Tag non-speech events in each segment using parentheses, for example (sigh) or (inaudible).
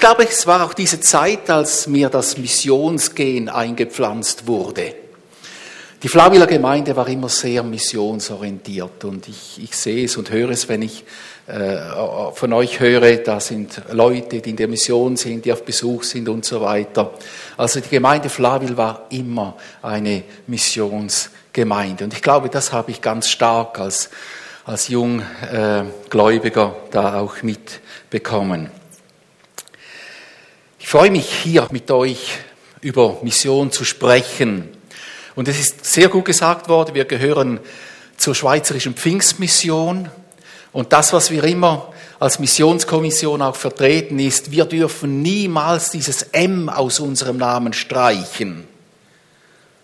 ich glaube, es war auch diese Zeit, als mir das Missionsgehen eingepflanzt wurde. Die Flawiller Gemeinde war immer sehr missionsorientiert und ich, ich sehe es und höre es, wenn ich äh, von euch höre, da sind Leute, die in der Mission sind, die auf Besuch sind und so weiter. Also die Gemeinde Flawil war immer eine Missionsgemeinde und ich glaube, das habe ich ganz stark als, als Junggläubiger da auch mitbekommen. Ich freue mich hier mit euch über Mission zu sprechen. Und es ist sehr gut gesagt worden, wir gehören zur Schweizerischen Pfingstmission. Und das, was wir immer als Missionskommission auch vertreten ist, wir dürfen niemals dieses M aus unserem Namen streichen.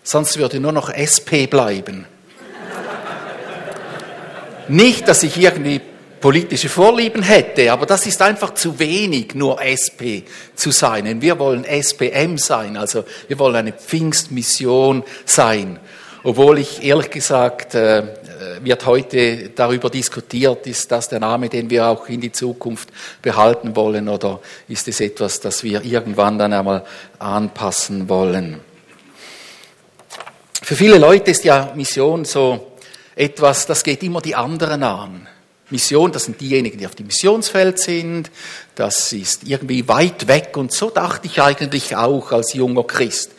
Sonst würde nur noch SP bleiben. Nicht, dass ich irgendwie politische Vorlieben hätte, aber das ist einfach zu wenig, nur SP zu sein. wir wollen SPM sein, also wir wollen eine Pfingstmission sein. Obwohl ich ehrlich gesagt, äh, wird heute darüber diskutiert, ist das der Name, den wir auch in die Zukunft behalten wollen oder ist es etwas, das wir irgendwann dann einmal anpassen wollen. Für viele Leute ist ja Mission so etwas, das geht immer die anderen an. Mission, das sind diejenigen, die auf dem Missionsfeld sind, das ist irgendwie weit weg und so dachte ich eigentlich auch als junger Christ.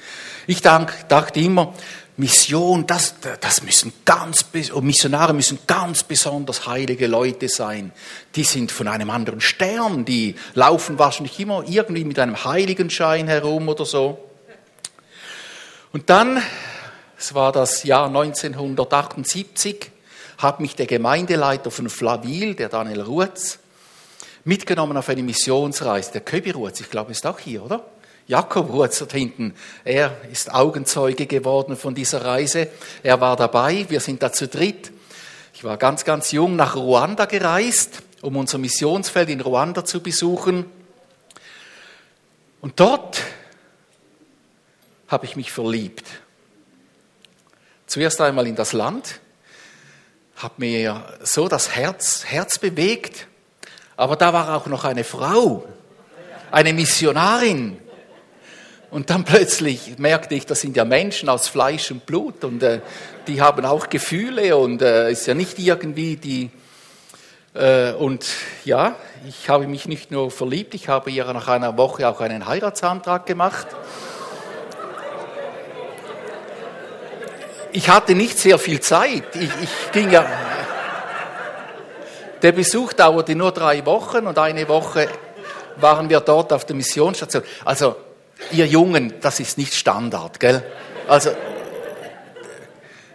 Ich dachte immer, Mission, das, das müssen ganz, Missionare müssen ganz besonders heilige Leute sein. Die sind von einem anderen Stern, die laufen wahrscheinlich immer irgendwie mit einem Heiligenschein herum oder so. Und dann, es war das Jahr 1978, hat mich der Gemeindeleiter von Flavil, der Daniel Ruetz, mitgenommen auf eine Missionsreise. Der Köbi Ruetz, ich glaube, ist auch hier, oder? Jakob Ruetz dort hinten. Er ist Augenzeuge geworden von dieser Reise. Er war dabei. Wir sind da zu dritt. Ich war ganz, ganz jung nach Ruanda gereist, um unser Missionsfeld in Ruanda zu besuchen. Und dort habe ich mich verliebt. Zuerst einmal in das Land, hat mir so das Herz, Herz bewegt. Aber da war auch noch eine Frau, eine Missionarin. Und dann (laughs) plötzlich merkte ich, das sind ja Menschen aus Fleisch und Blut und äh, die haben auch Gefühle und äh, ist ja nicht irgendwie die. Äh, und ja, ich habe mich nicht nur verliebt, ich habe ihr nach einer Woche auch einen Heiratsantrag gemacht. Ich hatte nicht sehr viel Zeit. Ich, ich ging ja. Der Besuch dauerte nur drei Wochen und eine Woche waren wir dort auf der Missionsstation. Also, ihr Jungen, das ist nicht Standard, gell? Also,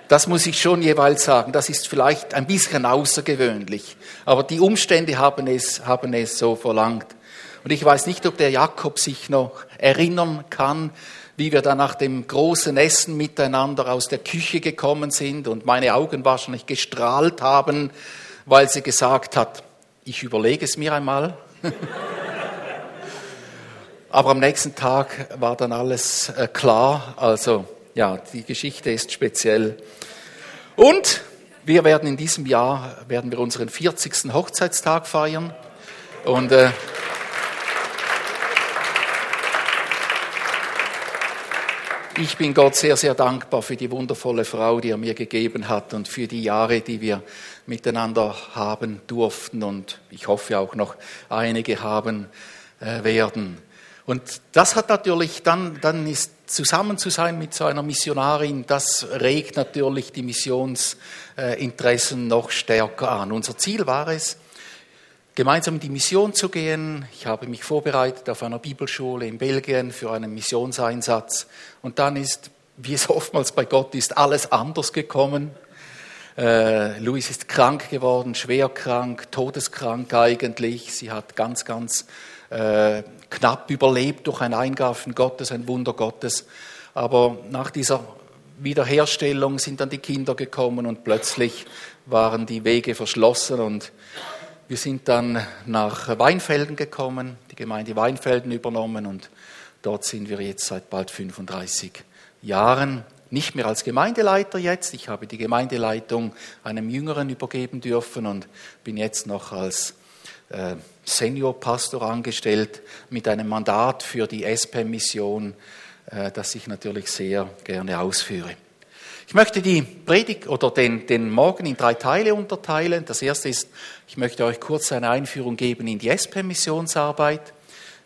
das muss ich schon jeweils sagen. Das ist vielleicht ein bisschen außergewöhnlich. Aber die Umstände haben es, haben es so verlangt. Und ich weiß nicht, ob der Jakob sich noch erinnern kann, wie wir dann nach dem großen Essen miteinander aus der Küche gekommen sind und meine Augen wahrscheinlich gestrahlt haben, weil sie gesagt hat, ich überlege es mir einmal. (laughs) Aber am nächsten Tag war dann alles äh, klar. Also ja, die Geschichte ist speziell. Und wir werden in diesem Jahr werden wir unseren 40. Hochzeitstag feiern. Und äh, Ich bin Gott sehr, sehr dankbar für die wundervolle Frau, die er mir gegeben hat und für die Jahre, die wir miteinander haben durften und ich hoffe auch noch einige haben äh, werden. Und das hat natürlich dann, dann ist zusammen zu sein mit so einer Missionarin, das regt natürlich die Missionsinteressen noch stärker an. Unser Ziel war es, gemeinsam in die Mission zu gehen. Ich habe mich vorbereitet auf einer Bibelschule in Belgien für einen Missionseinsatz. Und dann ist, wie es (laughs) oftmals bei Gott ist, alles anders gekommen. Äh, Louis ist krank geworden, schwer krank, todeskrank eigentlich. Sie hat ganz, ganz äh, knapp überlebt durch ein Eingreifen Gottes, ein Wunder Gottes. Aber nach dieser Wiederherstellung sind dann die Kinder gekommen und plötzlich waren die Wege verschlossen und wir sind dann nach Weinfelden gekommen, die Gemeinde Weinfelden übernommen und dort sind wir jetzt seit bald 35 Jahren. Nicht mehr als Gemeindeleiter jetzt. Ich habe die Gemeindeleitung einem Jüngeren übergeben dürfen und bin jetzt noch als äh, Seniorpastor angestellt mit einem Mandat für die SPM-Mission, äh, das ich natürlich sehr gerne ausführe. Ich möchte die Predigt oder den, den Morgen in drei Teile unterteilen. Das erste ist, ich möchte euch kurz eine Einführung geben in die SPM-Missionsarbeit.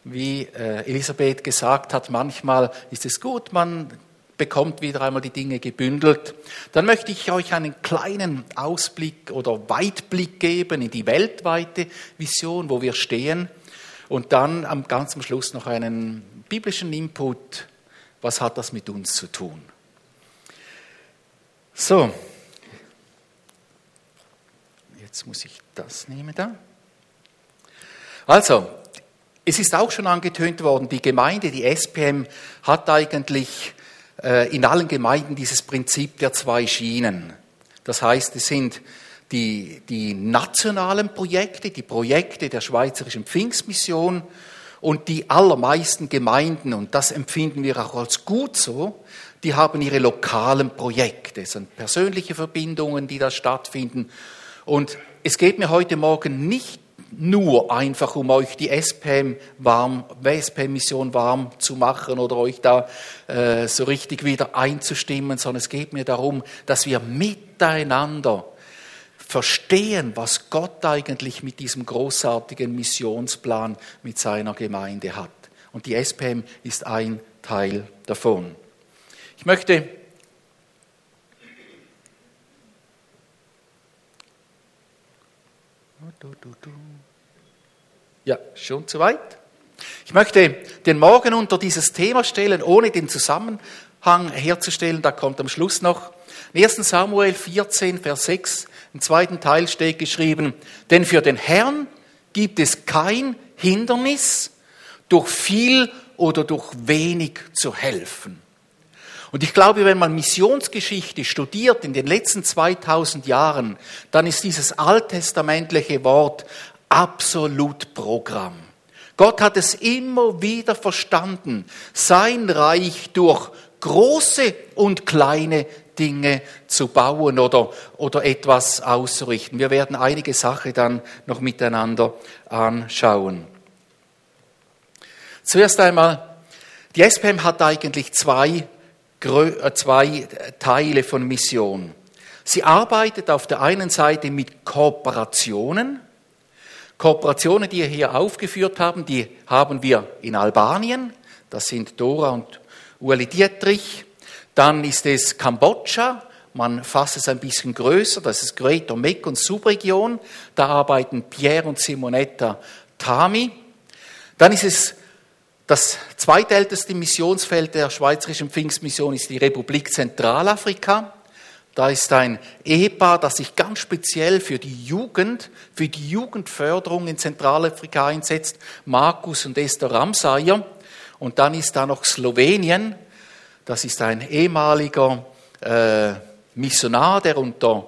Wie äh, Elisabeth gesagt hat, manchmal ist es gut, man bekommt wieder einmal die Dinge gebündelt. Dann möchte ich euch einen kleinen Ausblick oder Weitblick geben in die weltweite Vision, wo wir stehen. Und dann am ganz Schluss noch einen biblischen Input. Was hat das mit uns zu tun? So. Jetzt muss ich das nehmen da. Also, es ist auch schon angetönt worden, die Gemeinde, die SPM, hat eigentlich äh, in allen Gemeinden dieses Prinzip der zwei Schienen. Das heißt, es sind die, die nationalen Projekte, die Projekte der Schweizerischen Pfingstmission und die allermeisten Gemeinden, und das empfinden wir auch als gut so, die haben ihre lokalen Projekte, es sind persönliche Verbindungen, die da stattfinden. Und es geht mir heute Morgen nicht nur einfach, um euch die SPM warm, SPM-Mission warm zu machen oder euch da äh, so richtig wieder einzustimmen, sondern es geht mir darum, dass wir miteinander verstehen, was Gott eigentlich mit diesem großartigen Missionsplan mit seiner Gemeinde hat. Und die SPM ist ein Teil davon. Möchte Ja, schon zu weit. Ich möchte den Morgen unter dieses Thema stellen, ohne den Zusammenhang herzustellen. Da kommt am Schluss noch. In 1. Samuel 14, Vers 6, im zweiten Teil steht geschrieben, denn für den Herrn gibt es kein Hindernis, durch viel oder durch wenig zu helfen. Und ich glaube, wenn man Missionsgeschichte studiert in den letzten 2000 Jahren, dann ist dieses alttestamentliche Wort absolut Programm. Gott hat es immer wieder verstanden, sein Reich durch große und kleine Dinge zu bauen oder, oder etwas auszurichten. Wir werden einige Sachen dann noch miteinander anschauen. Zuerst einmal, die SPM hat eigentlich zwei zwei Teile von Mission. Sie arbeitet auf der einen Seite mit Kooperationen. Kooperationen, die wir hier aufgeführt haben, die haben wir in Albanien. Das sind Dora und Ueli Dietrich. Dann ist es Kambodscha. Man fasst es ein bisschen größer. Das ist Greater Mek und Subregion. Da arbeiten Pierre und Simonetta Tami. Dann ist es das zweitälteste Missionsfeld der Schweizerischen Pfingstmission ist die Republik Zentralafrika. Da ist ein Ehepaar, das sich ganz speziell für die Jugend, für die Jugendförderung in Zentralafrika einsetzt, Markus und Esther Ramsayer. Und dann ist da noch Slowenien. Das ist ein ehemaliger äh, Missionar, der unter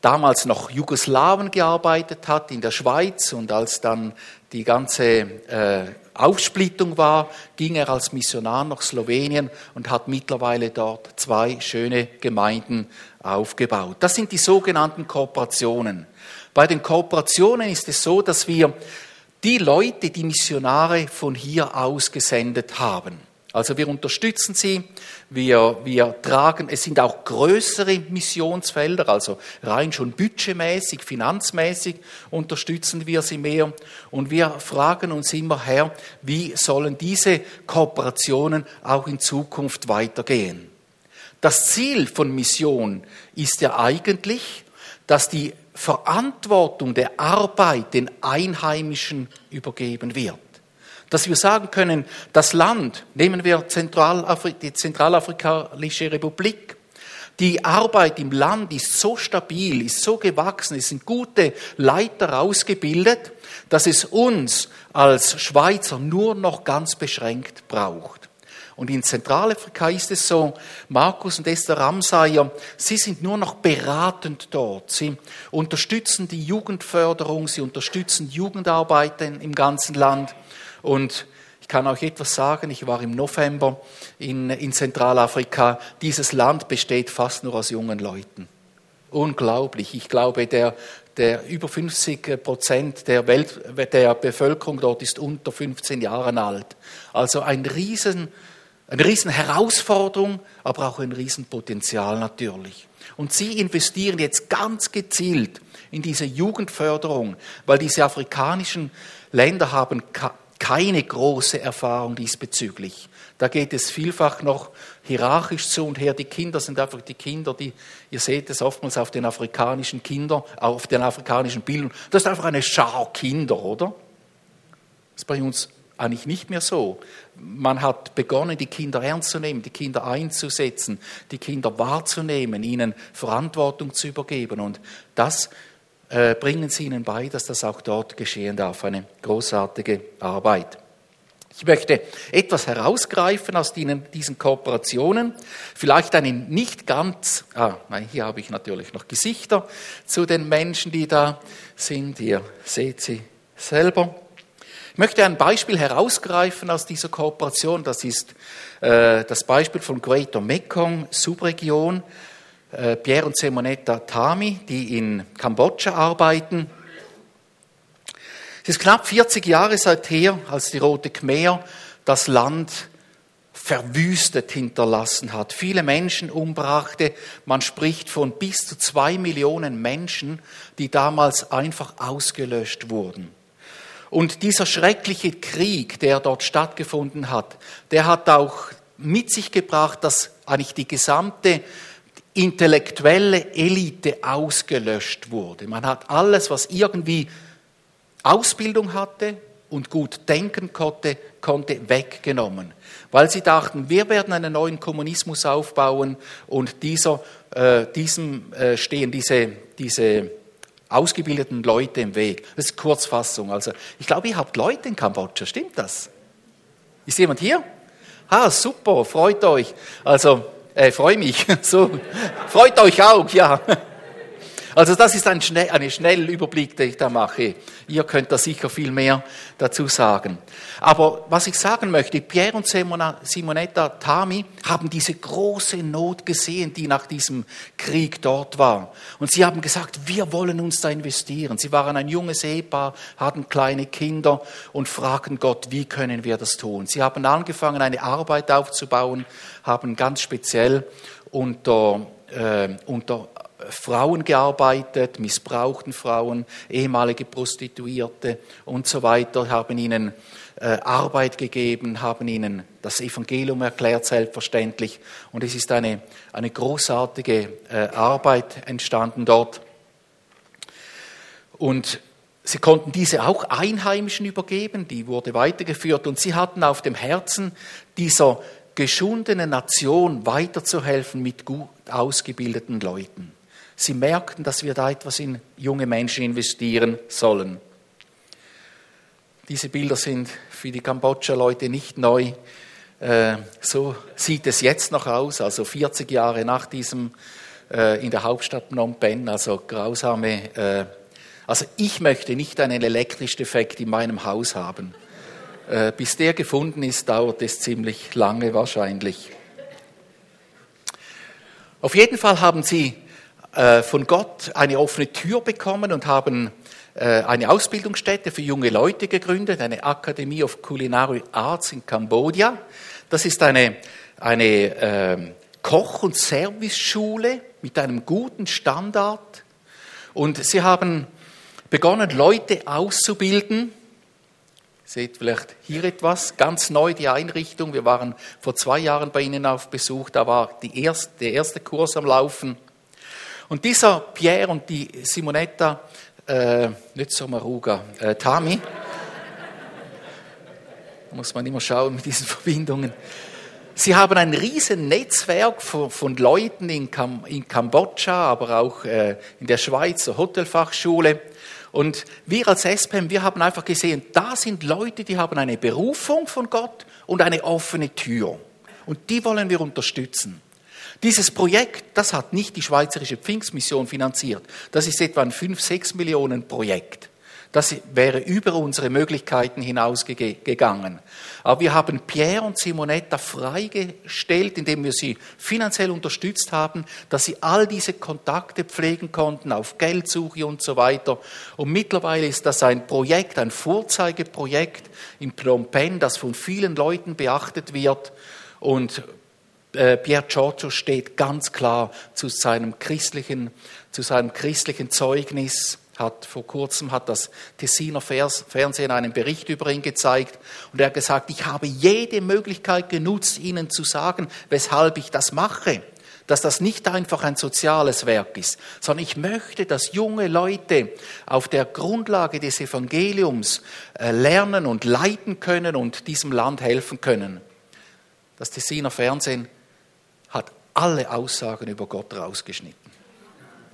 damals noch Jugoslawen gearbeitet hat in der Schweiz und als dann die ganze äh, Aufsplittung war, ging er als Missionar nach Slowenien und hat mittlerweile dort zwei schöne Gemeinden aufgebaut. Das sind die sogenannten Kooperationen. Bei den Kooperationen ist es so, dass wir die Leute, die Missionare von hier aus gesendet haben. Also wir unterstützen sie, wir, wir tragen, es sind auch größere Missionsfelder, also rein schon budgetmäßig, finanzmäßig unterstützen wir sie mehr. Und wir fragen uns immer, Herr, wie sollen diese Kooperationen auch in Zukunft weitergehen? Das Ziel von Mission ist ja eigentlich, dass die Verantwortung der Arbeit den Einheimischen übergeben wird dass wir sagen können, das Land, nehmen wir Zentralafri die Zentralafrikanische Republik, die Arbeit im Land ist so stabil, ist so gewachsen, es sind gute Leiter ausgebildet, dass es uns als Schweizer nur noch ganz beschränkt braucht. Und in Zentralafrika ist es so, Markus und Esther Ramsayer, sie sind nur noch beratend dort. Sie unterstützen die Jugendförderung, sie unterstützen Jugendarbeiten im ganzen Land. Und ich kann euch etwas sagen, ich war im November in, in Zentralafrika. Dieses Land besteht fast nur aus jungen Leuten. unglaublich. Ich glaube, der, der über 50 Prozent der, Welt, der Bevölkerung dort ist unter 15 Jahren alt. Also ein riesen, eine riesen Herausforderung, aber auch ein Riesenpotenzial natürlich. Und sie investieren jetzt ganz gezielt in diese Jugendförderung, weil diese afrikanischen Länder haben keine große Erfahrung diesbezüglich. Da geht es vielfach noch hierarchisch zu und her. Die Kinder sind einfach die Kinder, die, ihr seht es oftmals auf den afrikanischen Kindern, auf den afrikanischen Bildern. Das ist einfach eine Schar Kinder, oder? Das ist bei uns eigentlich nicht mehr so. Man hat begonnen, die Kinder ernst zu nehmen, die Kinder einzusetzen, die Kinder wahrzunehmen, ihnen Verantwortung zu übergeben. Und das bringen sie ihnen bei, dass das auch dort geschehen darf. Eine großartige Arbeit. Ich möchte etwas herausgreifen aus diesen Kooperationen. Vielleicht eine nicht ganz, ah, nein, hier habe ich natürlich noch Gesichter zu den Menschen, die da sind. Ihr seht sie selber. Ich möchte ein Beispiel herausgreifen aus dieser Kooperation. Das ist äh, das Beispiel von Greater Mekong Subregion. Äh, Pierre und Simonetta Tami, die in Kambodscha arbeiten. Es ist knapp 40 Jahre seither, als die Rote Khmer das Land verwüstet hinterlassen hat, viele Menschen umbrachte. Man spricht von bis zu zwei Millionen Menschen, die damals einfach ausgelöscht wurden. Und dieser schreckliche Krieg, der dort stattgefunden hat, der hat auch mit sich gebracht, dass eigentlich die gesamte intellektuelle Elite ausgelöscht wurde. Man hat alles, was irgendwie Ausbildung hatte und gut denken konnte, konnte weggenommen. Weil sie dachten, wir werden einen neuen Kommunismus aufbauen und dieser, äh, diesem äh, stehen diese, diese ausgebildeten Leute im Weg. Das ist Kurzfassung. Also, ich glaube, ihr habt Leute in Kambodscha, stimmt das? Ist jemand hier? Ah, super, freut euch. Also, äh, freue mich. (laughs) So, freut euch auch, ja. Also das ist ein, schnell, ein schneller Überblick, den ich da mache. Ihr könnt da sicher viel mehr dazu sagen. Aber was ich sagen möchte, Pierre und Simonetta Tami haben diese große Not gesehen, die nach diesem Krieg dort war. Und sie haben gesagt, wir wollen uns da investieren. Sie waren ein junges Ehepaar, hatten kleine Kinder und fragten Gott, wie können wir das tun? Sie haben angefangen, eine Arbeit aufzubauen, haben ganz speziell unter, äh, unter Frauen gearbeitet, missbrauchten Frauen, ehemalige Prostituierte und so weiter, haben ihnen äh, Arbeit gegeben, haben ihnen das Evangelium erklärt, selbstverständlich. Und es ist eine, eine großartige äh, Arbeit entstanden dort. Und sie konnten diese auch Einheimischen übergeben, die wurde weitergeführt. Und sie hatten auf dem Herzen, dieser geschundenen Nation weiterzuhelfen mit gut ausgebildeten Leuten. Sie merkten, dass wir da etwas in junge Menschen investieren sollen. Diese Bilder sind für die Kambodscha-Leute nicht neu. Äh, so sieht es jetzt noch aus, also 40 Jahre nach diesem äh, in der Hauptstadt Phnom Penh, also grausame. Äh, also ich möchte nicht einen elektrischen Effekt in meinem Haus haben. Bis der gefunden ist, dauert es ziemlich lange wahrscheinlich. Auf jeden Fall haben sie von Gott eine offene Tür bekommen und haben äh, eine Ausbildungsstätte für junge Leute gegründet, eine Academy of Culinary Arts in Kambodscha. Das ist eine, eine äh, Koch- und Serviceschule mit einem guten Standard. Und sie haben begonnen, Leute auszubilden. Seht vielleicht hier etwas, ganz neu die Einrichtung. Wir waren vor zwei Jahren bei Ihnen auf Besuch, da war erste, der erste Kurs am Laufen. Und dieser Pierre und die Simonetta, äh, nicht so Maruga, äh, Tami, muss man immer schauen mit diesen (laughs) Verbindungen. Sie haben ein riesen Netzwerk von, von Leuten in, Kam, in, Kambodscha, aber auch äh, in der Schweizer Hotelfachschule. Und wir als SPM, wir haben einfach gesehen, da sind Leute, die haben eine Berufung von Gott und eine offene Tür. Und die wollen wir unterstützen. Dieses Projekt, das hat nicht die Schweizerische Pfingstmission finanziert. Das ist etwa ein 5, 6 Millionen Projekt. Das wäre über unsere Möglichkeiten hinausgegangen. Aber wir haben Pierre und Simonetta freigestellt, indem wir sie finanziell unterstützt haben, dass sie all diese Kontakte pflegen konnten auf Geldsuche und so weiter. Und mittlerweile ist das ein Projekt, ein Vorzeigeprojekt in Phnom Penh, das von vielen Leuten beachtet wird. Und äh, Pierre Giorgio steht ganz klar zu seinem christlichen, zu seinem christlichen Zeugnis hat vor kurzem hat das Tessiner Fernsehen einen Bericht über ihn gezeigt und er hat gesagt, ich habe jede Möglichkeit genutzt, Ihnen zu sagen, weshalb ich das mache, dass das nicht einfach ein soziales Werk ist, sondern ich möchte, dass junge Leute auf der Grundlage des Evangeliums äh, lernen und leiten können und diesem Land helfen können. Das Tessiner Fernsehen alle Aussagen über Gott rausgeschnitten.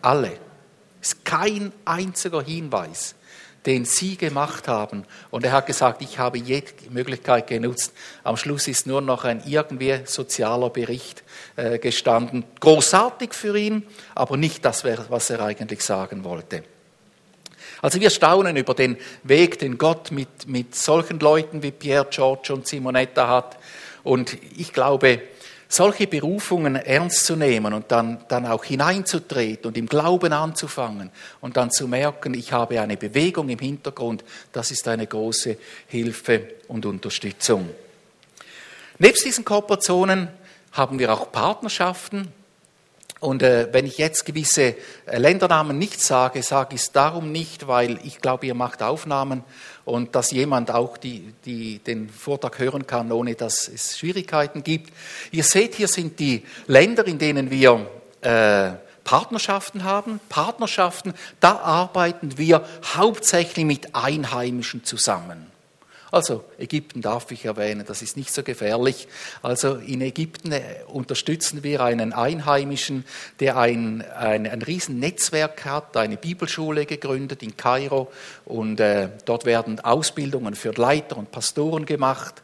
Alle ist kein einziger Hinweis, den Sie gemacht haben. Und er hat gesagt, ich habe jede Möglichkeit genutzt. Am Schluss ist nur noch ein irgendwie sozialer Bericht äh, gestanden. Großartig für ihn, aber nicht das, was er eigentlich sagen wollte. Also wir staunen über den Weg, den Gott mit, mit solchen Leuten wie Pierre, George und Simonetta hat. Und ich glaube, solche Berufungen ernst zu nehmen und dann, dann auch hineinzutreten und im Glauben anzufangen und dann zu merken, ich habe eine Bewegung im Hintergrund, das ist eine große Hilfe und Unterstützung. Nebst diesen Kooperationen haben wir auch Partnerschaften. Und äh, wenn ich jetzt gewisse äh, Ländernamen nicht sage, sage ich es darum nicht, weil ich glaube, ihr macht Aufnahmen und dass jemand auch die, die, den Vortrag hören kann, ohne dass es Schwierigkeiten gibt. Ihr seht, hier sind die Länder, in denen wir äh, Partnerschaften haben. Partnerschaften, da arbeiten wir hauptsächlich mit Einheimischen zusammen. Also Ägypten darf ich erwähnen, das ist nicht so gefährlich. Also in Ägypten äh, unterstützen wir einen Einheimischen, der ein, ein, ein Riesennetzwerk hat, eine Bibelschule gegründet in Kairo und äh, dort werden Ausbildungen für Leiter und Pastoren gemacht.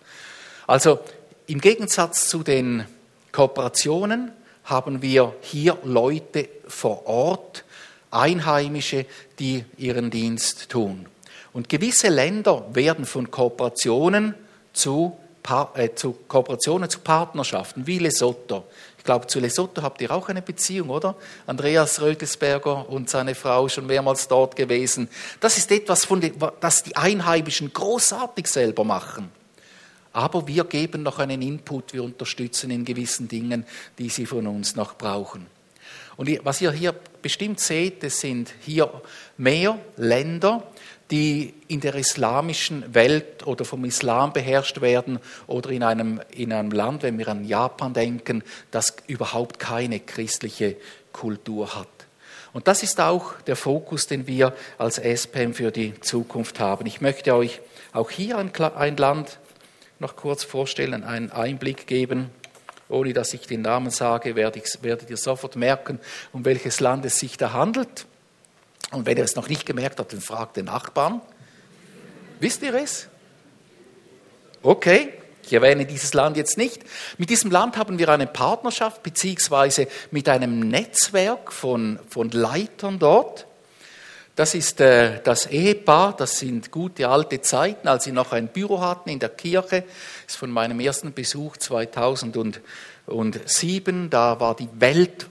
Also im Gegensatz zu den Kooperationen haben wir hier Leute vor Ort, Einheimische, die ihren Dienst tun. Und gewisse Länder werden von Kooperationen zu, äh, zu Kooperationen zu Partnerschaften, wie Lesotho. Ich glaube, zu Lesotho habt ihr auch eine Beziehung, oder? Andreas Rötelsberger und seine Frau schon mehrmals dort gewesen. Das ist etwas, von den, das die Einheimischen großartig selber machen. Aber wir geben noch einen Input, wir unterstützen in gewissen Dingen, die sie von uns noch brauchen. Und was ihr hier bestimmt seht, es sind hier mehr Länder, die in der islamischen Welt oder vom Islam beherrscht werden oder in einem, in einem Land, wenn wir an Japan denken, das überhaupt keine christliche Kultur hat. Und das ist auch der Fokus, den wir als SPM für die Zukunft haben. Ich möchte euch auch hier ein, ein Land noch kurz vorstellen, einen Einblick geben. Ohne dass ich den Namen sage, werdet ihr sofort merken, um welches Land es sich da handelt. Und wenn ihr es noch nicht gemerkt habt, dann fragt den Nachbarn. Wisst ihr es? Okay, ich erwähne dieses Land jetzt nicht. Mit diesem Land haben wir eine Partnerschaft, beziehungsweise mit einem Netzwerk von, von Leitern dort. Das ist äh, das Ehepaar, das sind gute alte Zeiten, als sie noch ein Büro hatten in der Kirche. Das ist von meinem ersten Besuch 2007. Da war die Welt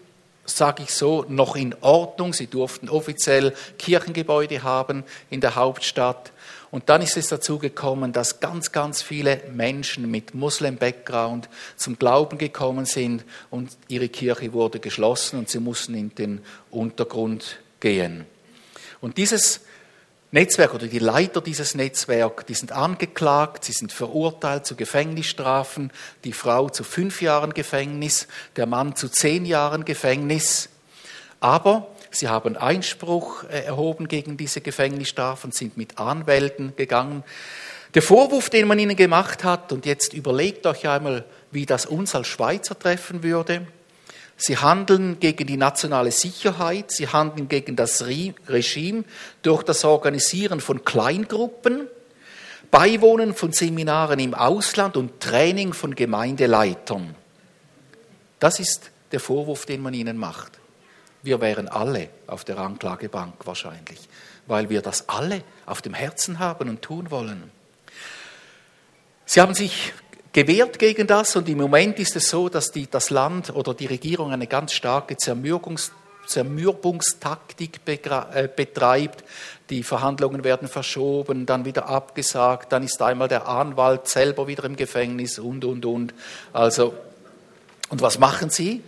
sage ich so, noch in Ordnung. Sie durften offiziell Kirchengebäude haben in der Hauptstadt. Und dann ist es dazu gekommen, dass ganz, ganz viele Menschen mit Muslim-Background zum Glauben gekommen sind und ihre Kirche wurde geschlossen und sie mussten in den Untergrund gehen. Und dieses Netzwerk oder die Leiter dieses Netzwerks, die sind angeklagt, sie sind verurteilt zu Gefängnisstrafen, die Frau zu fünf Jahren Gefängnis, der Mann zu zehn Jahren Gefängnis. Aber sie haben Einspruch äh, erhoben gegen diese Gefängnisstrafen, sind mit Anwälten gegangen. Der Vorwurf, den man ihnen gemacht hat, und jetzt überlegt euch einmal, wie das uns als Schweizer treffen würde, Sie handeln gegen die nationale Sicherheit, sie handeln gegen das Regime durch das Organisieren von Kleingruppen, Beiwohnen von Seminaren im Ausland und Training von Gemeindeleitern. Das ist der Vorwurf, den man ihnen macht. Wir wären alle auf der Anklagebank wahrscheinlich, weil wir das alle auf dem Herzen haben und tun wollen. Sie haben sich gewehrt gegen das und im Moment ist es so, dass die, das Land oder die Regierung eine ganz starke Zermürgungs, Zermürbungstaktik äh, betreibt. Die Verhandlungen werden verschoben, dann wieder abgesagt, dann ist einmal der Anwalt selber wieder im Gefängnis und, und, und. Also, und was machen sie?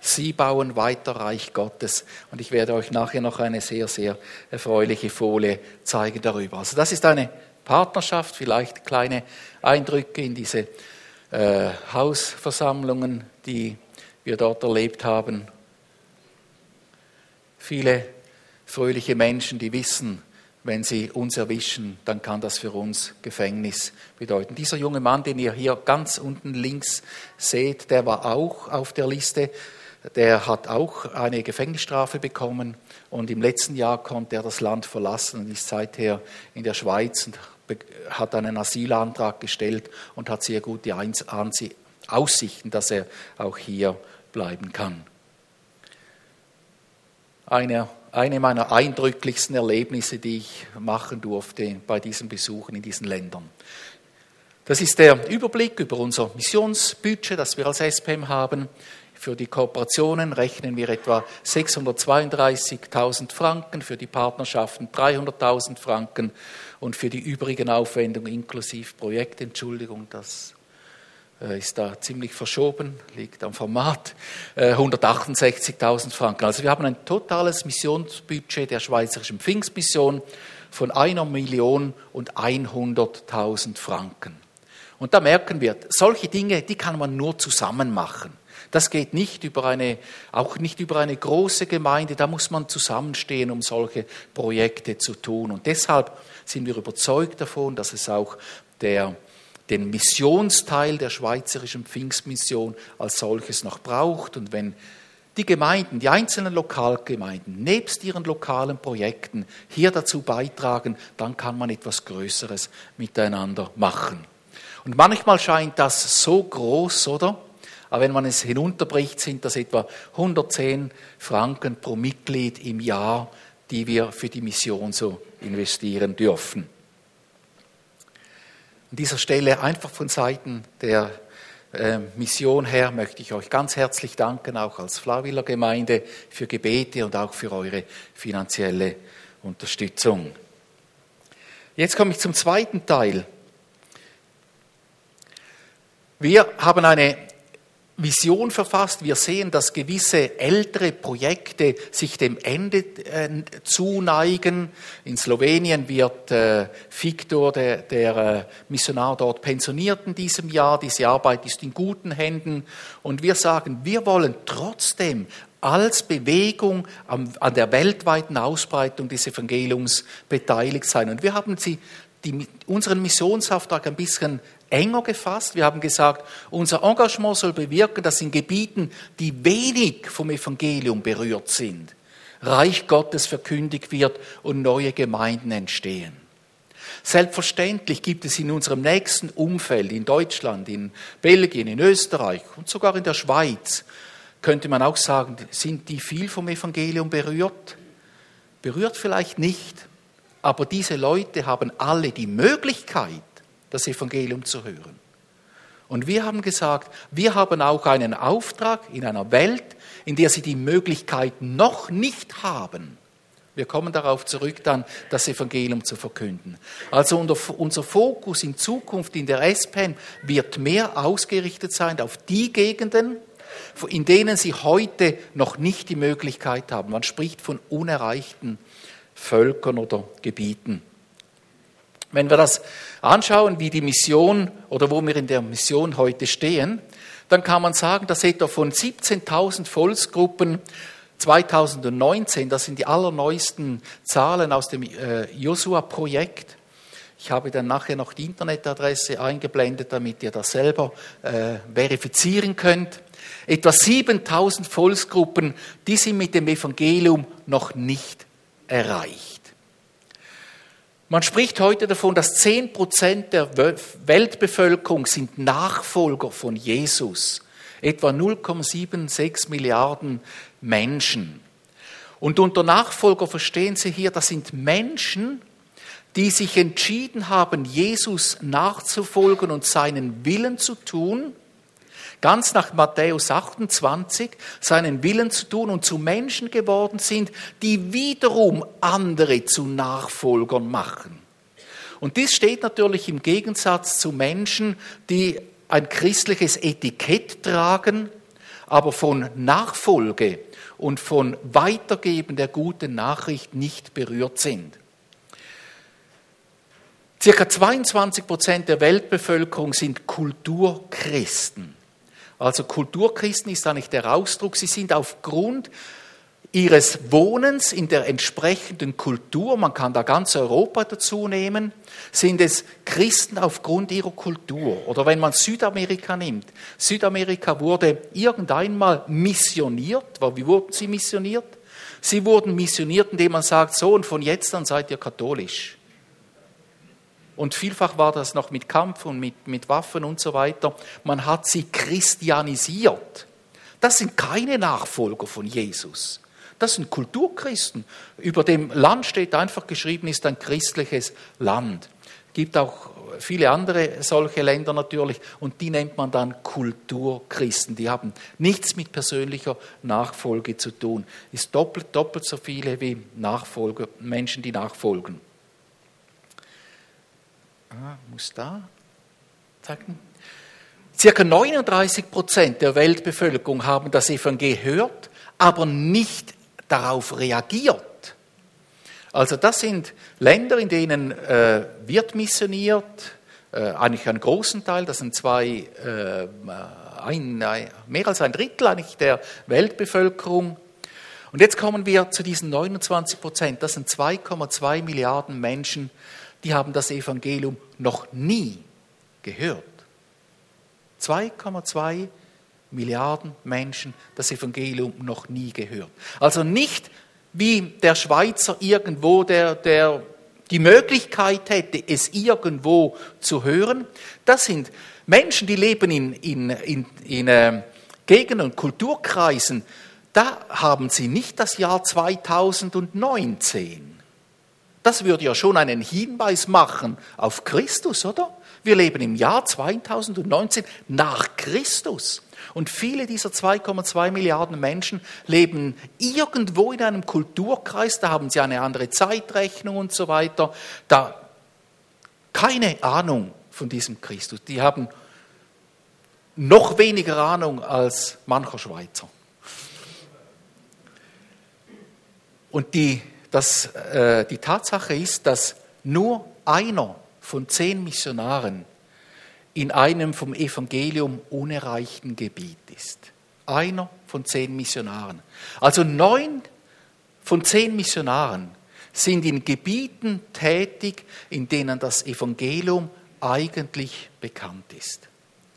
Sie bauen weiter Reich Gottes. Und ich werde euch nachher noch eine sehr, sehr erfreuliche Folie zeigen darüber. Also das ist eine Partnerschaft, vielleicht kleine Eindrücke in diese äh, Hausversammlungen, die wir dort erlebt haben. Viele fröhliche Menschen, die wissen, wenn sie uns erwischen, dann kann das für uns Gefängnis bedeuten. Dieser junge Mann, den ihr hier ganz unten links seht, der war auch auf der Liste. Der hat auch eine Gefängnisstrafe bekommen und im letzten Jahr konnte er das Land verlassen und ist seither in der Schweiz und hat einen Asylantrag gestellt und hat sehr gute Aussichten, dass er auch hier bleiben kann. Eine, eine meiner eindrücklichsten Erlebnisse, die ich machen durfte bei diesen Besuchen in diesen Ländern. Das ist der Überblick über unser Missionsbudget, das wir als SPM haben. Für die Kooperationen rechnen wir etwa 632.000 Franken, für die Partnerschaften 300.000 Franken und für die übrigen Aufwendungen inklusive Projektentschuldigung, das äh, ist da ziemlich verschoben, liegt am Format, 168.000 äh, Franken. Also wir haben ein totales Missionsbudget der Schweizerischen Pfingstmission von einer Million und 100.000 Franken. Und da merken wir, solche Dinge, die kann man nur zusammen machen. Das geht nicht über eine, auch nicht über eine große Gemeinde. Da muss man zusammenstehen, um solche Projekte zu tun. Und deshalb sind wir überzeugt davon, dass es auch der, den Missionsteil der schweizerischen Pfingstmission als solches noch braucht. Und wenn die Gemeinden, die einzelnen Lokalgemeinden, nebst ihren lokalen Projekten hier dazu beitragen, dann kann man etwas Größeres miteinander machen. Und manchmal scheint das so groß, oder? Aber wenn man es hinunterbricht, sind das etwa 110 Franken pro Mitglied im Jahr, die wir für die Mission so investieren dürfen. An dieser Stelle einfach von Seiten der äh, Mission her möchte ich euch ganz herzlich danken, auch als Flawiller Gemeinde, für Gebete und auch für eure finanzielle Unterstützung. Jetzt komme ich zum zweiten Teil. Wir haben eine Vision verfasst. Wir sehen, dass gewisse ältere Projekte sich dem Ende äh, zuneigen. In Slowenien wird äh, Victor, der, der äh, Missionar dort, pensioniert in diesem Jahr. Diese Arbeit ist in guten Händen. Und wir sagen, wir wollen trotzdem als Bewegung an der weltweiten Ausbreitung des Evangeliums beteiligt sein. Und wir haben sie die, unseren Missionsauftrag ein bisschen enger gefasst. Wir haben gesagt, unser Engagement soll bewirken, dass in Gebieten, die wenig vom Evangelium berührt sind, Reich Gottes verkündigt wird und neue Gemeinden entstehen. Selbstverständlich gibt es in unserem nächsten Umfeld, in Deutschland, in Belgien, in Österreich und sogar in der Schweiz, könnte man auch sagen, sind die viel vom Evangelium berührt? Berührt vielleicht nicht, aber diese Leute haben alle die Möglichkeit, das Evangelium zu hören. Und wir haben gesagt, wir haben auch einen Auftrag in einer Welt, in der sie die Möglichkeit noch nicht haben. Wir kommen darauf zurück, dann das Evangelium zu verkünden. Also unser Fokus in Zukunft in der SPM wird mehr ausgerichtet sein auf die Gegenden, in denen sie heute noch nicht die Möglichkeit haben. Man spricht von unerreichten Völkern oder Gebieten. Wenn wir das anschauen, wie die Mission oder wo wir in der Mission heute stehen, dann kann man sagen, dass etwa von 17.000 Volksgruppen 2019, das sind die allerneuesten Zahlen aus dem äh, Josua-Projekt, ich habe dann nachher noch die Internetadresse eingeblendet, damit ihr das selber äh, verifizieren könnt. Etwa 7000 Volksgruppen, die sind mit dem Evangelium noch nicht erreicht. Man spricht heute davon, dass 10 Prozent der Weltbevölkerung sind Nachfolger von Jesus. Etwa 0,76 Milliarden Menschen. Und unter Nachfolger verstehen Sie hier, das sind Menschen, die sich entschieden haben, Jesus nachzufolgen und seinen Willen zu tun, ganz nach Matthäus 28, seinen Willen zu tun und zu Menschen geworden sind, die wiederum andere zu Nachfolgern machen. Und dies steht natürlich im Gegensatz zu Menschen, die ein christliches Etikett tragen, aber von Nachfolge und von Weitergeben der guten Nachricht nicht berührt sind. Circa 22 Prozent der Weltbevölkerung sind Kulturchristen. Also Kulturchristen ist eigentlich der Ausdruck, sie sind aufgrund ihres Wohnens in der entsprechenden Kultur, man kann da ganz Europa dazu nehmen, sind es Christen aufgrund ihrer Kultur. Oder wenn man Südamerika nimmt. Südamerika wurde irgendeinmal missioniert. Wie wurden sie missioniert? Sie wurden missioniert, indem man sagt, so und von jetzt an seid ihr katholisch. Und vielfach war das noch mit Kampf und mit, mit Waffen und so weiter. Man hat sie christianisiert. Das sind keine Nachfolger von Jesus. Das sind Kulturchristen. Über dem Land steht einfach geschrieben, ist ein christliches Land. Es gibt auch viele andere solche Länder natürlich und die nennt man dann Kulturchristen. Die haben nichts mit persönlicher Nachfolge zu tun. Ist doppelt, doppelt so viele wie Nachfolger, Menschen, die nachfolgen. Ah, muss da zeigen. Circa 39 Prozent der Weltbevölkerung haben das Evangelium gehört, aber nicht darauf reagiert. Also das sind Länder, in denen äh, wird missioniert, äh, eigentlich einen großen Teil, das sind zwei, äh, ein, mehr als ein Drittel eigentlich der Weltbevölkerung. Und jetzt kommen wir zu diesen 29 Prozent, das sind 2,2 Milliarden Menschen, die haben das Evangelium noch nie gehört. 2,2 Milliarden Menschen das Evangelium noch nie gehört. Also nicht wie der Schweizer irgendwo, der, der die Möglichkeit hätte, es irgendwo zu hören. Das sind Menschen, die leben in, in, in, in äh, Gegenden und Kulturkreisen. Da haben sie nicht das Jahr 2019. Das würde ja schon einen Hinweis machen auf Christus, oder? Wir leben im Jahr 2019 nach Christus. Und viele dieser 2,2 Milliarden Menschen leben irgendwo in einem Kulturkreis, da haben sie eine andere Zeitrechnung und so weiter. Da keine Ahnung von diesem Christus. Die haben noch weniger Ahnung als mancher Schweizer. Und die, das, äh, die Tatsache ist, dass nur einer von zehn Missionaren in einem vom Evangelium unerreichten Gebiet ist. Einer von zehn Missionaren. Also neun von zehn Missionaren sind in Gebieten tätig, in denen das Evangelium eigentlich bekannt ist.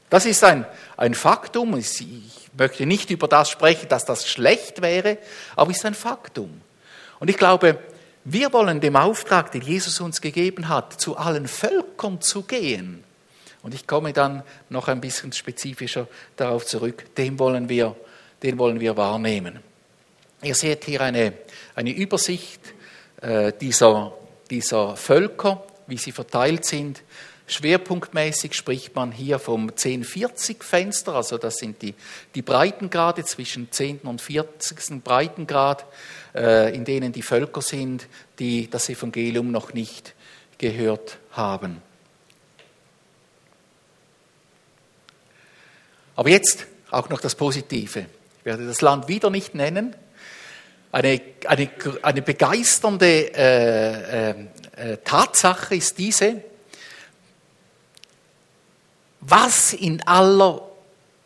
Das ist ein, ein Faktum. Ich möchte nicht über das sprechen, dass das schlecht wäre, aber es ist ein Faktum. Und ich glaube, wir wollen dem Auftrag, den Jesus uns gegeben hat, zu allen Völkern zu gehen, und ich komme dann noch ein bisschen spezifischer darauf zurück. Den wollen wir, den wollen wir wahrnehmen. Ihr seht hier eine, eine Übersicht äh, dieser, dieser Völker, wie sie verteilt sind. Schwerpunktmäßig spricht man hier vom 10-40-Fenster, also das sind die, die Breitengrade zwischen 10. und 40. Breitengrad, äh, in denen die Völker sind, die das Evangelium noch nicht gehört haben. Aber jetzt auch noch das Positive. Ich werde das Land wieder nicht nennen. Eine, eine, eine begeisternde äh, äh, äh, Tatsache ist diese, was in aller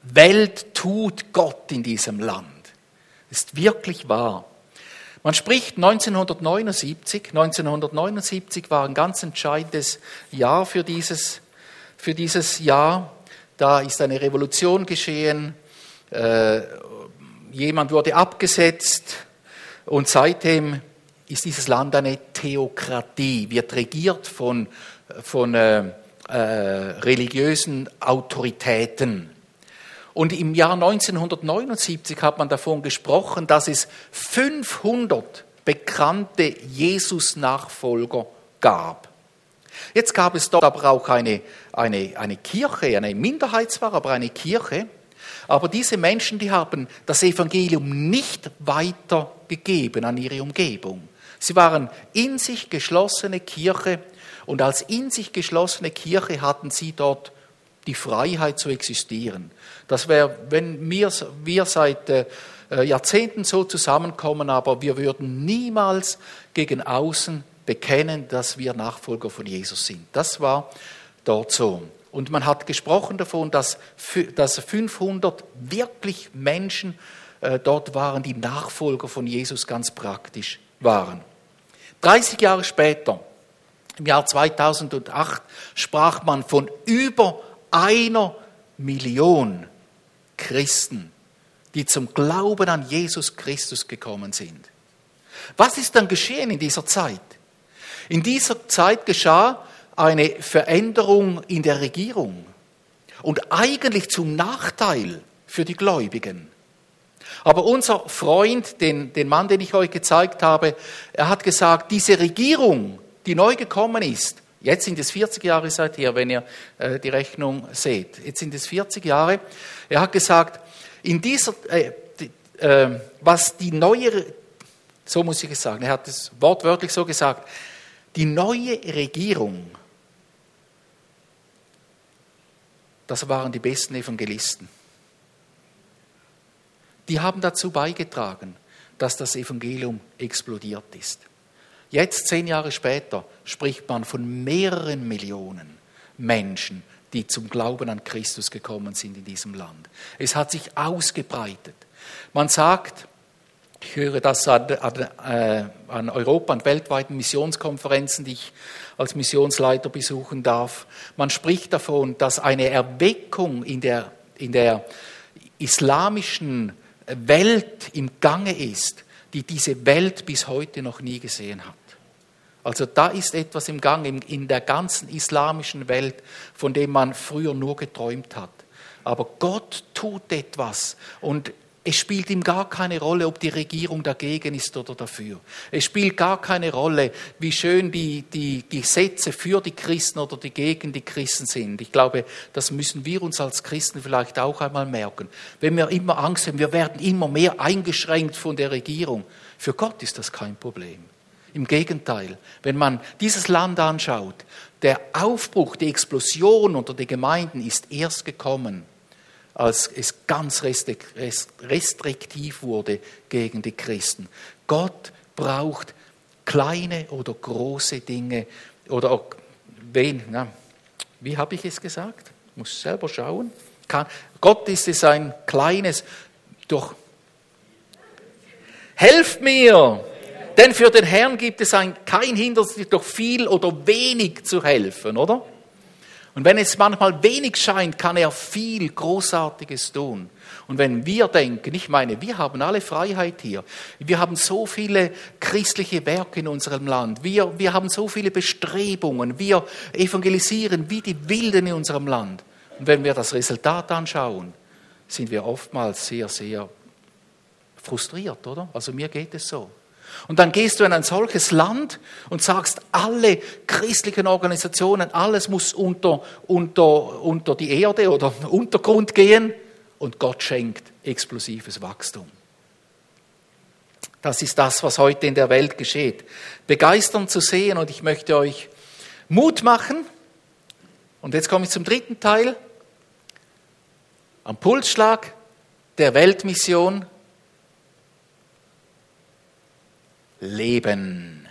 Welt tut Gott in diesem Land, ist wirklich wahr. Man spricht 1979, 1979 war ein ganz entscheidendes Jahr für dieses, für dieses Jahr. Da ist eine Revolution geschehen, äh, jemand wurde abgesetzt und seitdem ist dieses Land eine Theokratie, wird regiert von, von äh, äh, religiösen Autoritäten. Und im Jahr 1979 hat man davon gesprochen, dass es 500 bekannte Jesus-Nachfolger gab. Jetzt gab es dort aber auch eine, eine, eine Kirche, eine Minderheit zwar, aber eine Kirche. Aber diese Menschen, die haben das Evangelium nicht weitergegeben an ihre Umgebung. Sie waren in sich geschlossene Kirche und als in sich geschlossene Kirche hatten sie dort die Freiheit zu existieren. Das wäre, wenn wir, wir seit äh, Jahrzehnten so zusammenkommen, aber wir würden niemals gegen außen bekennen, dass wir Nachfolger von Jesus sind. Das war dort so. Und man hat gesprochen davon, dass, dass 500 wirklich Menschen äh, dort waren, die Nachfolger von Jesus ganz praktisch waren. 30 Jahre später, im Jahr 2008, sprach man von über einer Million Christen, die zum Glauben an Jesus Christus gekommen sind. Was ist dann geschehen in dieser Zeit? In dieser Zeit geschah eine Veränderung in der Regierung und eigentlich zum Nachteil für die Gläubigen. Aber unser Freund, den, den Mann, den ich euch gezeigt habe, er hat gesagt, diese Regierung, die neu gekommen ist, jetzt sind es 40 Jahre seither, wenn ihr äh, die Rechnung seht, jetzt sind es 40 Jahre, er hat gesagt, in dieser, äh, die, äh, was die neue, so muss ich es sagen, er hat es wortwörtlich so gesagt, die neue Regierung, das waren die besten Evangelisten. Die haben dazu beigetragen, dass das Evangelium explodiert ist. Jetzt, zehn Jahre später, spricht man von mehreren Millionen Menschen, die zum Glauben an Christus gekommen sind in diesem Land. Es hat sich ausgebreitet. Man sagt, ich höre das an, an, äh, an Europa- und weltweiten Missionskonferenzen, die ich als Missionsleiter besuchen darf. Man spricht davon, dass eine Erweckung in der, in der islamischen Welt im Gange ist, die diese Welt bis heute noch nie gesehen hat. Also da ist etwas im Gang in der ganzen islamischen Welt, von dem man früher nur geträumt hat. Aber Gott tut etwas und es spielt ihm gar keine Rolle, ob die Regierung dagegen ist oder dafür. Es spielt gar keine Rolle, wie schön die, die Gesetze für die Christen oder die gegen die Christen sind. Ich glaube, das müssen wir uns als Christen vielleicht auch einmal merken. Wenn wir immer Angst haben, wir werden immer mehr eingeschränkt von der Regierung. Für Gott ist das kein Problem. Im Gegenteil, wenn man dieses Land anschaut, der Aufbruch, die Explosion unter den Gemeinden ist erst gekommen als es ganz restriktiv wurde gegen die Christen. Gott braucht kleine oder große Dinge oder auch wen, na, wie habe ich es gesagt? Ich muss selber schauen. Kann, Gott ist es ein kleines, doch helft mir, denn für den Herrn gibt es ein, kein Hindernis, durch viel oder wenig zu helfen, oder? Und wenn es manchmal wenig scheint, kann er viel Großartiges tun. Und wenn wir denken, ich meine, wir haben alle Freiheit hier. Wir haben so viele christliche Werke in unserem Land. Wir, wir haben so viele Bestrebungen. Wir evangelisieren wie die Wilden in unserem Land. Und wenn wir das Resultat anschauen, sind wir oftmals sehr, sehr frustriert, oder? Also mir geht es so. Und dann gehst du in ein solches Land und sagst, alle christlichen Organisationen, alles muss unter, unter, unter die Erde oder (laughs) Untergrund gehen und Gott schenkt explosives Wachstum. Das ist das, was heute in der Welt geschieht. Begeisternd zu sehen und ich möchte euch Mut machen. Und jetzt komme ich zum dritten Teil. Am Pulsschlag der Weltmission leben.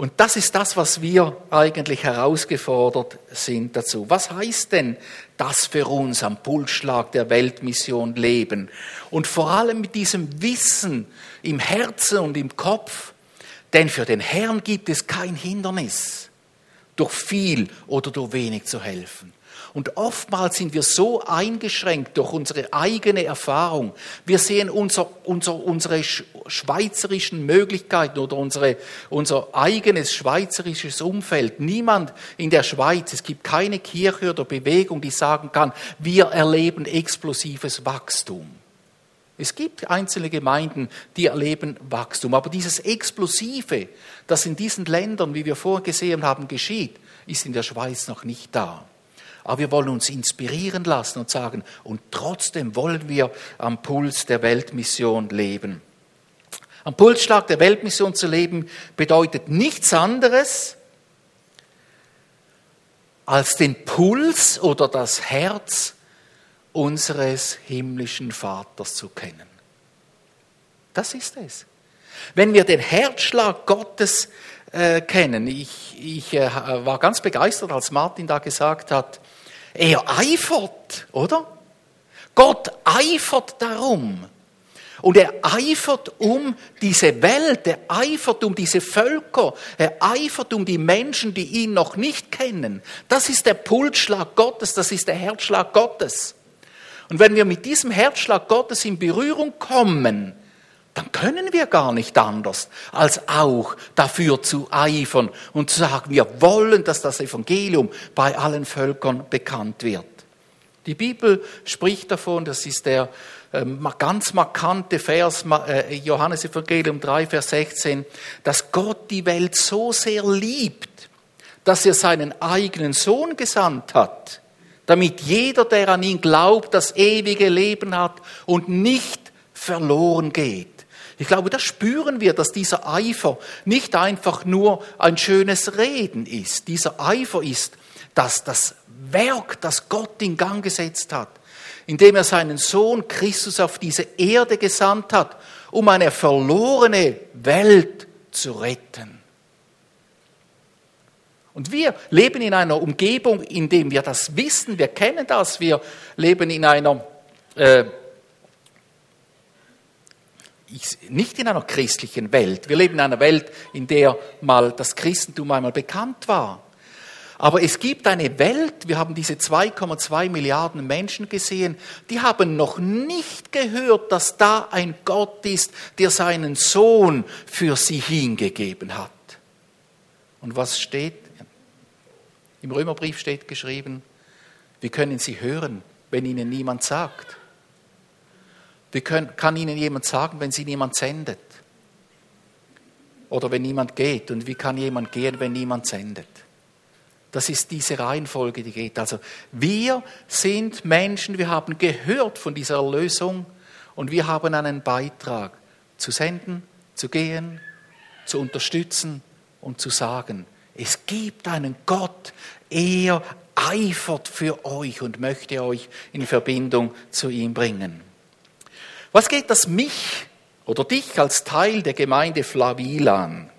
Und das ist das, was wir eigentlich herausgefordert sind dazu. Was heißt denn das für uns am Pulsschlag der Weltmission leben? Und vor allem mit diesem Wissen im Herzen und im Kopf, denn für den Herrn gibt es kein Hindernis, durch viel oder durch wenig zu helfen. Und oftmals sind wir so eingeschränkt durch unsere eigene Erfahrung. Wir sehen unser, unser, unsere schweizerischen Möglichkeiten oder unsere, unser eigenes schweizerisches Umfeld. Niemand in der Schweiz, es gibt keine Kirche oder Bewegung, die sagen kann, wir erleben explosives Wachstum. Es gibt einzelne Gemeinden, die erleben Wachstum, aber dieses Explosive, das in diesen Ländern, wie wir vorgesehen haben, geschieht, ist in der Schweiz noch nicht da. Aber wir wollen uns inspirieren lassen und sagen, und trotzdem wollen wir am Puls der Weltmission leben. Am Pulsschlag der Weltmission zu leben bedeutet nichts anderes, als den Puls oder das Herz unseres himmlischen Vaters zu kennen. Das ist es. Wenn wir den Herzschlag Gottes äh, kennen, ich, ich äh, war ganz begeistert, als Martin da gesagt hat, er eifert, oder? Gott eifert darum. Und er eifert um diese Welt, er eifert um diese Völker, er eifert um die Menschen, die ihn noch nicht kennen. Das ist der Pulsschlag Gottes, das ist der Herzschlag Gottes. Und wenn wir mit diesem Herzschlag Gottes in Berührung kommen, dann können wir gar nicht anders, als auch dafür zu eifern und zu sagen, wir wollen, dass das Evangelium bei allen Völkern bekannt wird. Die Bibel spricht davon, das ist der ähm, ganz markante Vers, äh, Johannes Evangelium 3, Vers 16, dass Gott die Welt so sehr liebt, dass er seinen eigenen Sohn gesandt hat, damit jeder, der an ihn glaubt, das ewige Leben hat und nicht verloren geht. Ich glaube, da spüren wir, dass dieser Eifer nicht einfach nur ein schönes Reden ist. Dieser Eifer ist, dass das Werk, das Gott in Gang gesetzt hat, indem er seinen Sohn Christus auf diese Erde gesandt hat, um eine verlorene Welt zu retten. Und wir leben in einer Umgebung, in der wir das wissen, wir kennen das, wir leben in einer, äh, nicht in einer christlichen Welt, wir leben in einer Welt, in der mal das Christentum einmal bekannt war. Aber es gibt eine Welt, wir haben diese 2,2 Milliarden Menschen gesehen, die haben noch nicht gehört, dass da ein Gott ist, der seinen Sohn für sie hingegeben hat. Und was steht im Römerbrief steht geschrieben, wie können Sie hören, wenn Ihnen niemand sagt? Wie können, kann Ihnen jemand sagen, wenn Sie niemand sendet? Oder wenn niemand geht? Und wie kann jemand gehen, wenn niemand sendet? Das ist diese Reihenfolge, die geht. Also wir sind Menschen, wir haben gehört von dieser Erlösung und wir haben einen Beitrag zu senden, zu gehen, zu unterstützen und zu sagen, es gibt einen Gott, er eifert für euch und möchte euch in Verbindung zu ihm bringen. Was geht das mich oder dich als Teil der Gemeinde Flavila an?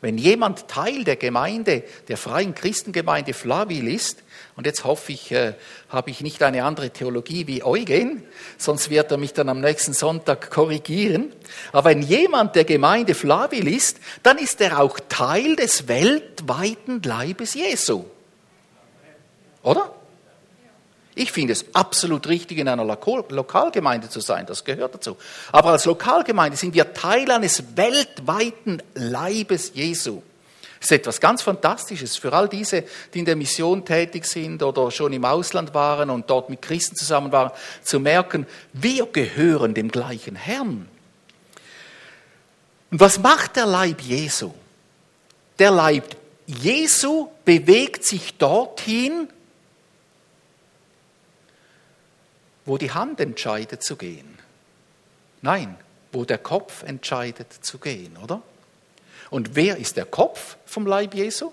Wenn jemand Teil der Gemeinde, der freien Christengemeinde Flavil ist, und jetzt hoffe ich, äh, habe ich nicht eine andere Theologie wie Eugen, sonst wird er mich dann am nächsten Sonntag korrigieren. Aber wenn jemand der Gemeinde Flavil ist, dann ist er auch Teil des weltweiten Leibes Jesu. Oder? Ich finde es absolut richtig, in einer Lokalgemeinde zu sein, das gehört dazu. Aber als Lokalgemeinde sind wir Teil eines weltweiten Leibes Jesu. Das ist etwas ganz Fantastisches für all diese, die in der Mission tätig sind oder schon im Ausland waren und dort mit Christen zusammen waren, zu merken, wir gehören dem gleichen Herrn. Und was macht der Leib Jesu? Der Leib Jesu bewegt sich dorthin, wo die Hand entscheidet zu gehen. Nein, wo der Kopf entscheidet zu gehen, oder? Und wer ist der Kopf vom Leib Jesu?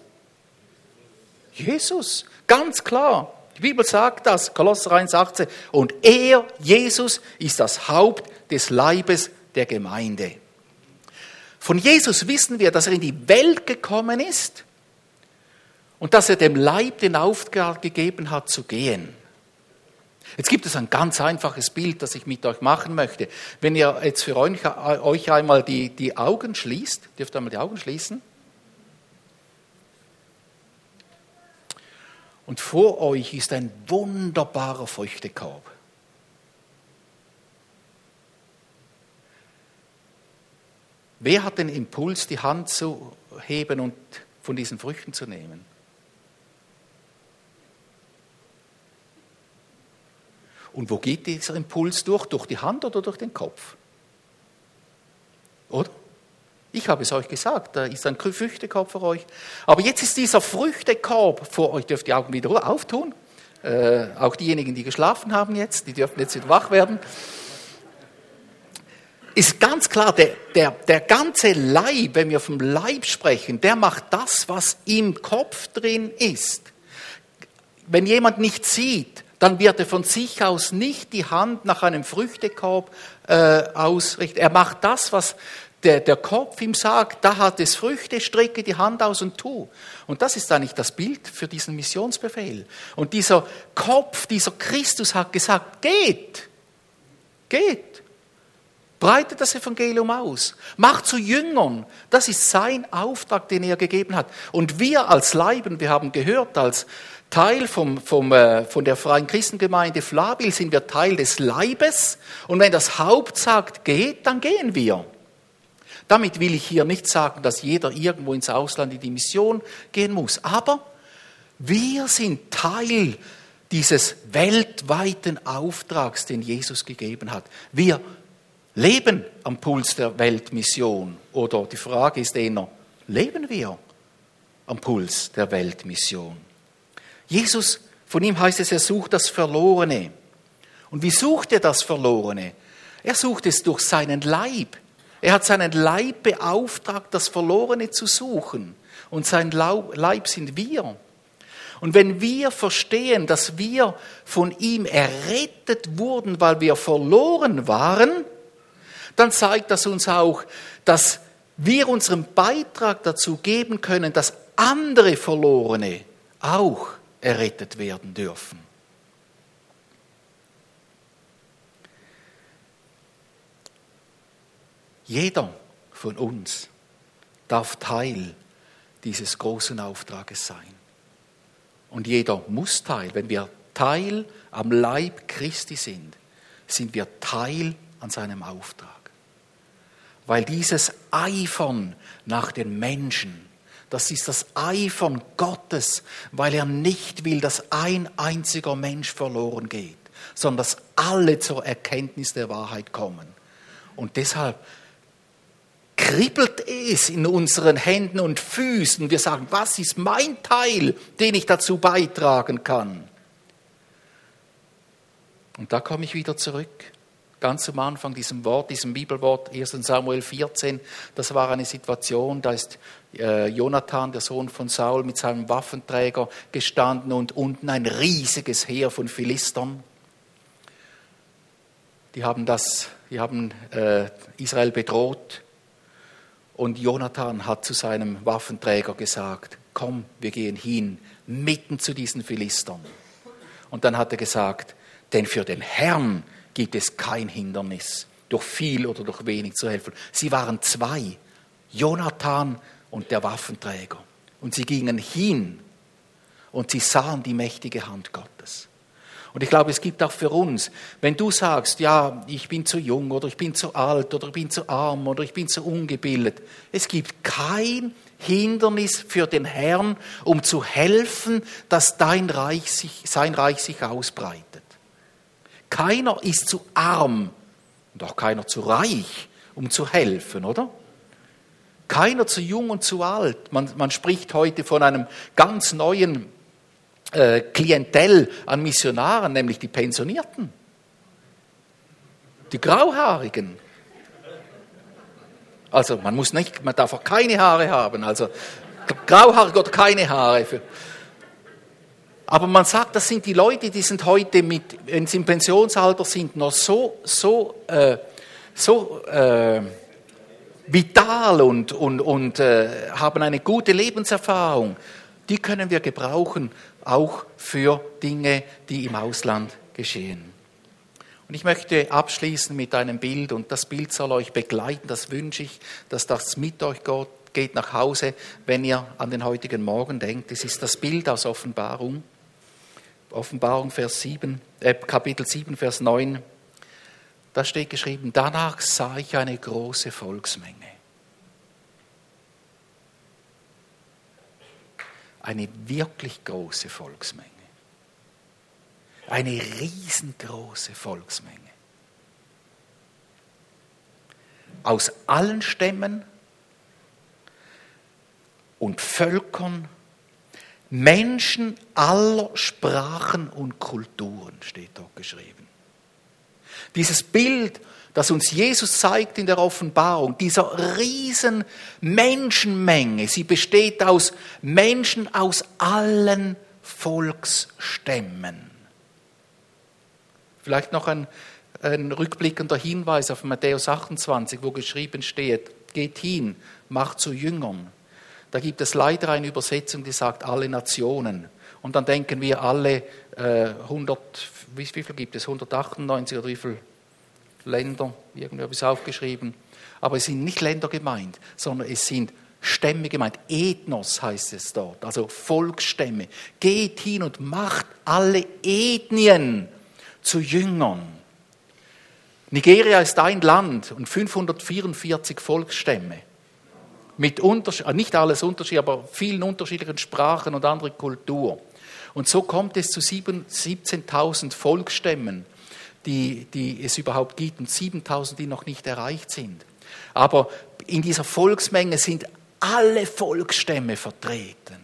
Jesus, ganz klar. Die Bibel sagt das, Kolosser 1,18. Und er, Jesus, ist das Haupt des Leibes der Gemeinde. Von Jesus wissen wir, dass er in die Welt gekommen ist und dass er dem Leib den Auftrag gegeben hat zu gehen. Jetzt gibt es ein ganz einfaches Bild, das ich mit euch machen möchte. Wenn ihr jetzt für euch einmal die, die Augen schließt, dürft ihr einmal die Augen schließen. Und vor euch ist ein wunderbarer Früchtekorb. Wer hat den Impuls, die Hand zu heben und von diesen Früchten zu nehmen? Und wo geht dieser Impuls durch? Durch die Hand oder durch den Kopf? Oder? Ich habe es euch gesagt, da ist ein Früchtekorb für euch. Aber jetzt ist dieser Früchtekorb vor euch. Dürft die Augen wieder auftun. Äh, auch diejenigen, die geschlafen haben jetzt, die dürfen jetzt wieder wach werden. Ist ganz klar, der, der, der ganze Leib, wenn wir vom Leib sprechen, der macht das, was im Kopf drin ist. Wenn jemand nicht sieht, dann wird er von sich aus nicht die Hand nach einem Früchtekorb äh, ausrichten. Er macht das, was der, der Kopf ihm sagt, da hat es Früchte, strecke die Hand aus und tu. Und das ist eigentlich das Bild für diesen Missionsbefehl. Und dieser Kopf, dieser Christus hat gesagt, geht, geht, breitet das Evangelium aus, macht zu Jüngern. Das ist sein Auftrag, den er gegeben hat. Und wir als Leiben, wir haben gehört, als Teil vom, vom, äh, von der Freien Christengemeinde Flabil sind wir Teil des Leibes. Und wenn das Haupt sagt, geht, dann gehen wir. Damit will ich hier nicht sagen, dass jeder irgendwo ins Ausland in die Mission gehen muss. Aber wir sind Teil dieses weltweiten Auftrags, den Jesus gegeben hat. Wir leben am Puls der Weltmission. Oder die Frage ist eher, leben wir am Puls der Weltmission? Jesus, von ihm heißt es, er sucht das Verlorene. Und wie sucht er das Verlorene? Er sucht es durch seinen Leib. Er hat seinen Leib beauftragt, das Verlorene zu suchen. Und sein Leib sind wir. Und wenn wir verstehen, dass wir von ihm errettet wurden, weil wir verloren waren, dann zeigt das uns auch, dass wir unseren Beitrag dazu geben können, dass andere Verlorene auch errettet werden dürfen. Jeder von uns darf Teil dieses großen Auftrages sein. Und jeder muss Teil. Wenn wir Teil am Leib Christi sind, sind wir Teil an seinem Auftrag. Weil dieses Eifern nach den Menschen, das ist das Eifern Gottes, weil er nicht will, dass ein einziger Mensch verloren geht, sondern dass alle zur Erkenntnis der Wahrheit kommen. Und deshalb kribbelt es in unseren Händen und Füßen. Wir sagen, was ist mein Teil, den ich dazu beitragen kann? Und da komme ich wieder zurück ganz am Anfang diesem Wort, diesem Bibelwort, 1 Samuel 14, das war eine Situation, da ist äh, Jonathan, der Sohn von Saul, mit seinem Waffenträger gestanden und unten ein riesiges Heer von Philistern. Die haben, das, die haben äh, Israel bedroht und Jonathan hat zu seinem Waffenträger gesagt, komm, wir gehen hin, mitten zu diesen Philistern. Und dann hat er gesagt, denn für den Herrn gibt es kein Hindernis, durch viel oder durch wenig zu helfen. Sie waren zwei, Jonathan und der Waffenträger. Und sie gingen hin und sie sahen die mächtige Hand Gottes. Und ich glaube, es gibt auch für uns, wenn du sagst, ja, ich bin zu jung oder ich bin zu alt oder ich bin zu arm oder ich bin zu ungebildet, es gibt kein Hindernis für den Herrn, um zu helfen, dass dein Reich sich, sein Reich sich ausbreitet. Keiner ist zu arm und auch keiner zu reich, um zu helfen, oder? Keiner zu jung und zu alt. Man, man spricht heute von einem ganz neuen äh, Klientel an Missionaren, nämlich die Pensionierten, die Grauhaarigen. Also man muss nicht, man darf auch keine Haare haben. Also grauhaarig oder keine Haare. Für, aber man sagt, das sind die Leute, die sind heute, mit, wenn sie im Pensionsalter sind, noch so, so, äh, so äh, vital und, und, und äh, haben eine gute Lebenserfahrung. Die können wir gebrauchen, auch für Dinge, die im Ausland geschehen. Und ich möchte abschließen mit einem Bild und das Bild soll euch begleiten, das wünsche ich, dass das mit euch geht nach Hause, wenn ihr an den heutigen Morgen denkt. Es ist das Bild aus Offenbarung. Offenbarung Vers 7, äh, Kapitel 7, Vers 9. Da steht geschrieben, danach sah ich eine große Volksmenge. Eine wirklich große Volksmenge. Eine riesengroße Volksmenge. Aus allen Stämmen und Völkern, Menschen aller Sprachen und Kulturen, steht dort geschrieben. Dieses Bild, das uns Jesus zeigt in der Offenbarung, dieser riesen Menschenmenge, sie besteht aus Menschen aus allen Volksstämmen. Vielleicht noch ein, ein rückblickender Hinweis auf Matthäus 28, wo geschrieben steht, geht hin, macht zu Jüngern. Da gibt es leider eine Übersetzung, die sagt alle Nationen. Und dann denken wir alle äh, 100, wie, wie viel gibt es? 198 oder wie viele Länder? Irgendwie habe ich es aufgeschrieben. Aber es sind nicht Länder gemeint, sondern es sind Stämme gemeint. Ethnos heißt es dort, also Volksstämme. Geht hin und macht alle Ethnien zu Jüngern. Nigeria ist ein Land und 544 Volksstämme mit Unterschied, äh, nicht alles Unterschied, aber vielen unterschiedlichen Sprachen und andere Kultur. Und so kommt es zu 17.000 Volksstämmen, die, die es überhaupt gibt und 7.000, die noch nicht erreicht sind. Aber in dieser Volksmenge sind alle Volksstämme vertreten.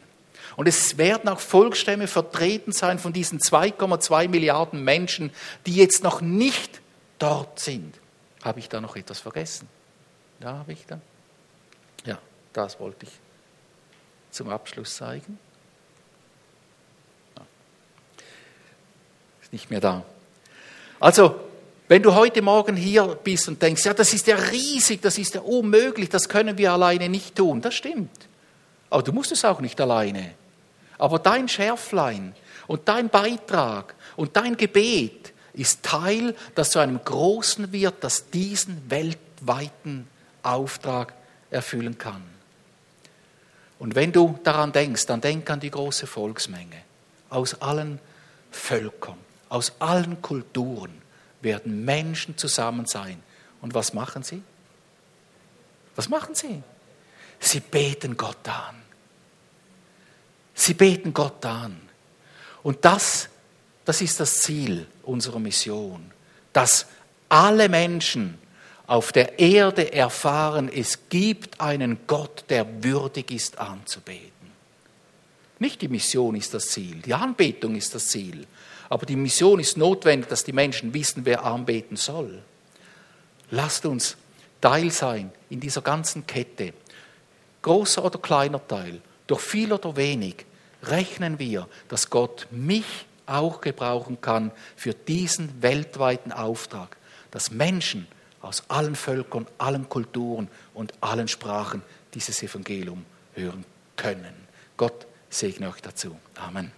Und es werden auch Volksstämme vertreten sein von diesen 2,2 Milliarden Menschen, die jetzt noch nicht dort sind. Habe ich da noch etwas vergessen? Ja, habe ich da? Das wollte ich zum Abschluss zeigen. Ist nicht mehr da. Also, wenn du heute Morgen hier bist und denkst, ja, das ist ja riesig, das ist ja unmöglich, das können wir alleine nicht tun, das stimmt. Aber du musst es auch nicht alleine. Aber dein Schärflein und dein Beitrag und dein Gebet ist Teil, das zu einem Großen wird, das diesen weltweiten Auftrag erfüllen kann. Und wenn du daran denkst, dann denk an die große Volksmenge. Aus allen Völkern, aus allen Kulturen werden Menschen zusammen sein. Und was machen sie? Was machen sie? Sie beten Gott an. Sie beten Gott an. Und das, das ist das Ziel unserer Mission, dass alle Menschen auf der Erde erfahren, es gibt einen Gott, der würdig ist anzubeten. Nicht die Mission ist das Ziel, die Anbetung ist das Ziel, aber die Mission ist notwendig, dass die Menschen wissen, wer anbeten soll. Lasst uns Teil sein in dieser ganzen Kette, großer oder kleiner Teil, durch viel oder wenig, rechnen wir, dass Gott mich auch gebrauchen kann für diesen weltweiten Auftrag, dass Menschen aus allen Völkern, allen Kulturen und allen Sprachen dieses Evangelium hören können. Gott segne euch dazu. Amen.